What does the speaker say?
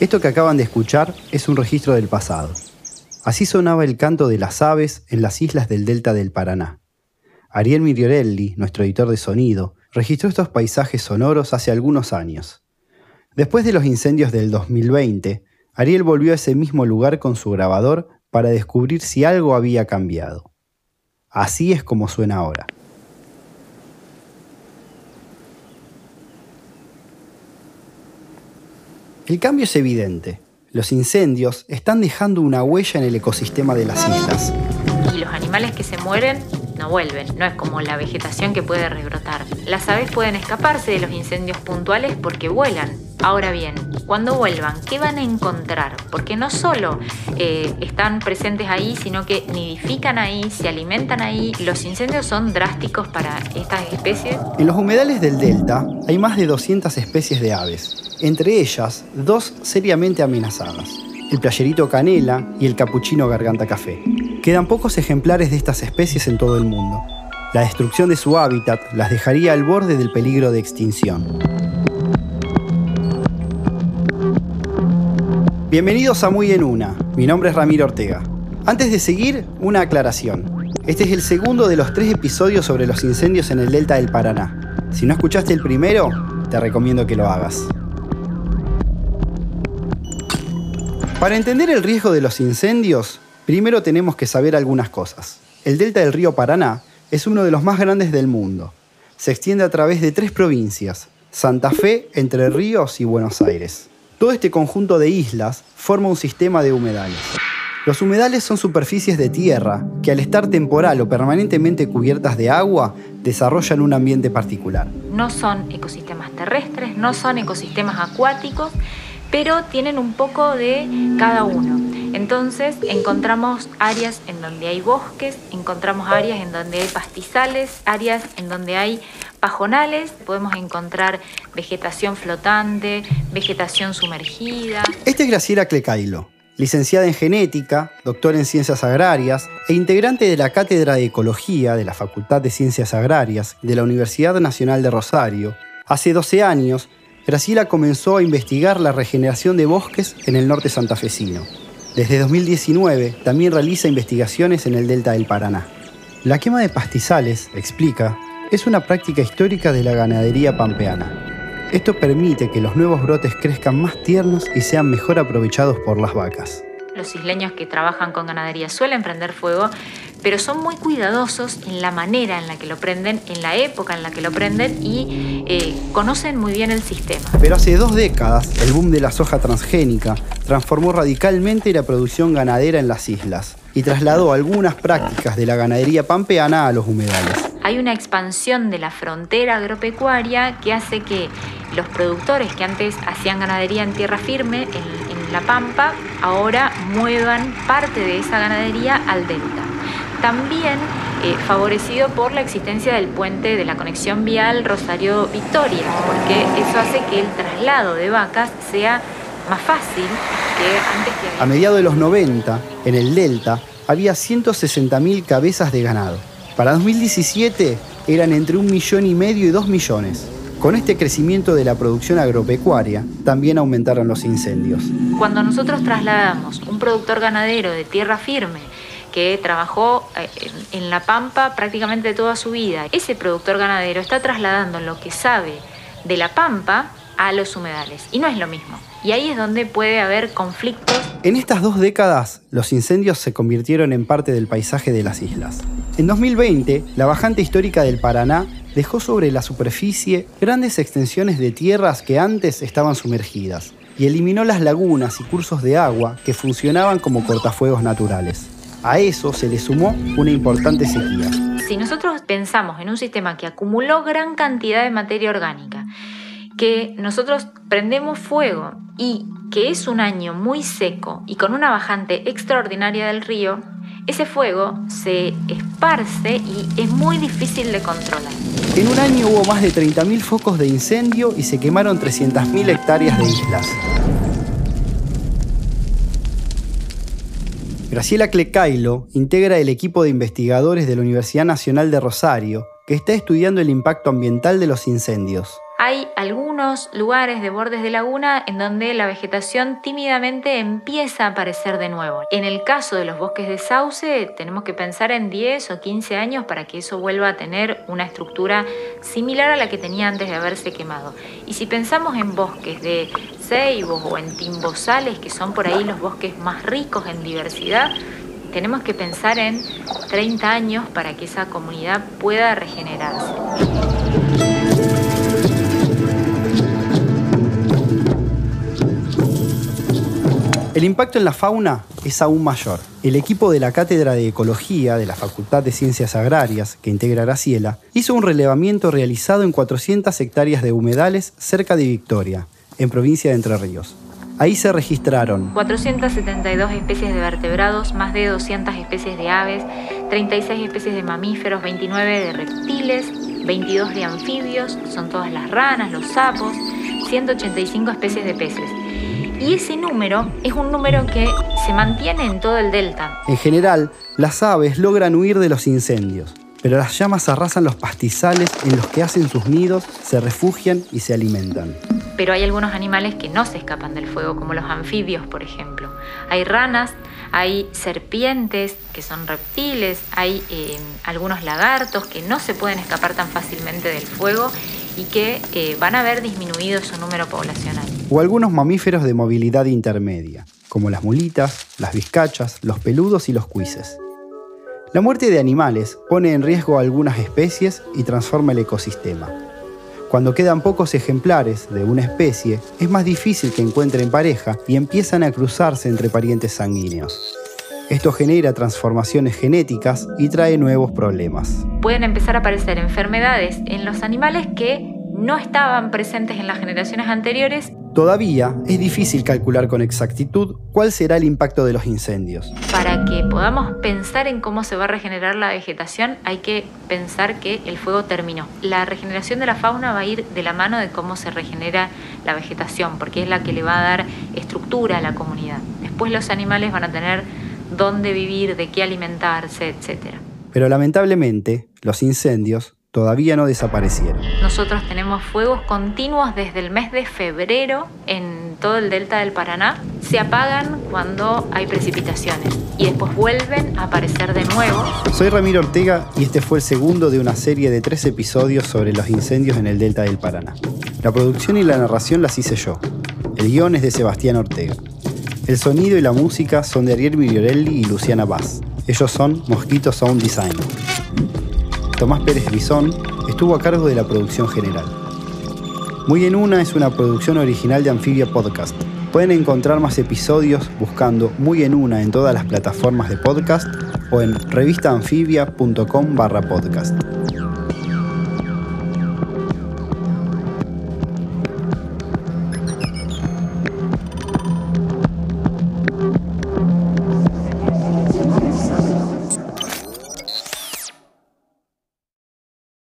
Esto que acaban de escuchar es un registro del pasado. Así sonaba el canto de las aves en las islas del delta del Paraná. Ariel Miriorelli, nuestro editor de sonido, registró estos paisajes sonoros hace algunos años. Después de los incendios del 2020, Ariel volvió a ese mismo lugar con su grabador para descubrir si algo había cambiado. Así es como suena ahora. El cambio es evidente. Los incendios están dejando una huella en el ecosistema de las islas. Y los animales que se mueren no vuelven, no es como la vegetación que puede rebrotar. Las aves pueden escaparse de los incendios puntuales porque vuelan. Ahora bien, cuando vuelvan, ¿qué van a encontrar? Porque no solo eh, están presentes ahí, sino que nidifican ahí, se alimentan ahí. Los incendios son drásticos para estas especies. En los humedales del delta hay más de 200 especies de aves, entre ellas dos seriamente amenazadas, el playerito canela y el capuchino garganta café. Quedan pocos ejemplares de estas especies en todo el mundo. La destrucción de su hábitat las dejaría al borde del peligro de extinción. Bienvenidos a Muy en Una. Mi nombre es Ramiro Ortega. Antes de seguir, una aclaración. Este es el segundo de los tres episodios sobre los incendios en el delta del Paraná. Si no escuchaste el primero, te recomiendo que lo hagas. Para entender el riesgo de los incendios, Primero tenemos que saber algunas cosas. El delta del río Paraná es uno de los más grandes del mundo. Se extiende a través de tres provincias, Santa Fe, Entre Ríos y Buenos Aires. Todo este conjunto de islas forma un sistema de humedales. Los humedales son superficies de tierra que al estar temporal o permanentemente cubiertas de agua desarrollan un ambiente particular. No son ecosistemas terrestres, no son ecosistemas acuáticos, pero tienen un poco de cada uno. Entonces encontramos áreas en donde hay bosques, encontramos áreas en donde hay pastizales, áreas en donde hay pajonales, podemos encontrar vegetación flotante, vegetación sumergida. Esta es Graciela Clecailo, licenciada en genética, doctora en ciencias agrarias e integrante de la Cátedra de Ecología de la Facultad de Ciencias Agrarias de la Universidad Nacional de Rosario. Hace 12 años, Graciela comenzó a investigar la regeneración de bosques en el norte santafesino. Desde 2019 también realiza investigaciones en el delta del Paraná. La quema de pastizales, explica, es una práctica histórica de la ganadería pampeana. Esto permite que los nuevos brotes crezcan más tiernos y sean mejor aprovechados por las vacas. Los isleños que trabajan con ganadería suelen prender fuego, pero son muy cuidadosos en la manera en la que lo prenden, en la época en la que lo prenden y eh, conocen muy bien el sistema. Pero hace dos décadas, el boom de la soja transgénica transformó radicalmente la producción ganadera en las islas y trasladó algunas prácticas de la ganadería pampeana a los humedales. Hay una expansión de la frontera agropecuaria que hace que los productores que antes hacían ganadería en tierra firme, en, la Pampa, ahora muevan parte de esa ganadería al delta. También eh, favorecido por la existencia del puente de la conexión vial Rosario-Victoria, porque eso hace que el traslado de vacas sea más fácil que antes que... A mediados de los 90, en el Delta, había 160.000 cabezas de ganado. Para 2017 eran entre un millón y medio y dos millones. Con este crecimiento de la producción agropecuaria, también aumentaron los incendios. Cuando nosotros trasladamos un productor ganadero de tierra firme que trabajó eh, en la pampa prácticamente toda su vida, ese productor ganadero está trasladando lo que sabe de la pampa a los humedales. Y no es lo mismo. Y ahí es donde puede haber conflictos. En estas dos décadas, los incendios se convirtieron en parte del paisaje de las islas. En 2020, la bajante histórica del Paraná dejó sobre la superficie grandes extensiones de tierras que antes estaban sumergidas y eliminó las lagunas y cursos de agua que funcionaban como cortafuegos naturales. A eso se le sumó una importante sequía. Si nosotros pensamos en un sistema que acumuló gran cantidad de materia orgánica, que nosotros prendemos fuego y que es un año muy seco y con una bajante extraordinaria del río, ese fuego se esparce y es muy difícil de controlar. En un año hubo más de 30.000 focos de incendio y se quemaron 300.000 hectáreas de islas. Graciela Clecailo integra el equipo de investigadores de la Universidad Nacional de Rosario que está estudiando el impacto ambiental de los incendios. Hay algunos lugares de bordes de laguna en donde la vegetación tímidamente empieza a aparecer de nuevo. En el caso de los bosques de sauce, tenemos que pensar en 10 o 15 años para que eso vuelva a tener una estructura similar a la que tenía antes de haberse quemado. Y si pensamos en bosques de ceibos o en timbosales, que son por ahí los bosques más ricos en diversidad, tenemos que pensar en 30 años para que esa comunidad pueda regenerarse. El impacto en la fauna es aún mayor. El equipo de la Cátedra de Ecología de la Facultad de Ciencias Agrarias, que integra Graciela, hizo un relevamiento realizado en 400 hectáreas de humedales cerca de Victoria, en provincia de Entre Ríos. Ahí se registraron 472 especies de vertebrados, más de 200 especies de aves, 36 especies de mamíferos, 29 de reptiles, 22 de anfibios, son todas las ranas, los sapos, 185 especies de peces. Y ese número es un número que se mantiene en todo el delta. En general, las aves logran huir de los incendios, pero las llamas arrasan los pastizales en los que hacen sus nidos, se refugian y se alimentan pero hay algunos animales que no se escapan del fuego, como los anfibios, por ejemplo. Hay ranas, hay serpientes, que son reptiles, hay eh, algunos lagartos que no se pueden escapar tan fácilmente del fuego y que eh, van a ver disminuido su número poblacional. O algunos mamíferos de movilidad intermedia, como las mulitas, las vizcachas, los peludos y los cuises. La muerte de animales pone en riesgo a algunas especies y transforma el ecosistema. Cuando quedan pocos ejemplares de una especie, es más difícil que encuentren pareja y empiezan a cruzarse entre parientes sanguíneos. Esto genera transformaciones genéticas y trae nuevos problemas. Pueden empezar a aparecer enfermedades en los animales que no estaban presentes en las generaciones anteriores. Todavía es difícil calcular con exactitud cuál será el impacto de los incendios. Para que podamos pensar en cómo se va a regenerar la vegetación, hay que pensar que el fuego terminó. La regeneración de la fauna va a ir de la mano de cómo se regenera la vegetación, porque es la que le va a dar estructura a la comunidad. Después los animales van a tener dónde vivir, de qué alimentarse, etc. Pero lamentablemente, los incendios todavía no desaparecieron. Nosotros tenemos fuegos continuos desde el mes de febrero en todo el delta del Paraná. Se apagan cuando hay precipitaciones y después vuelven a aparecer de nuevo. Soy Ramiro Ortega y este fue el segundo de una serie de tres episodios sobre los incendios en el delta del Paraná. La producción y la narración las hice yo. El guion es de Sebastián Ortega. El sonido y la música son de Ariel Migliorelli y Luciana Paz. Ellos son Mosquito Sound Design. Tomás Pérez Bisón estuvo a cargo de la producción general. Muy en Una es una producción original de Amphibia Podcast. Pueden encontrar más episodios buscando Muy en Una en todas las plataformas de podcast o en revistaanfibia.com barra podcast.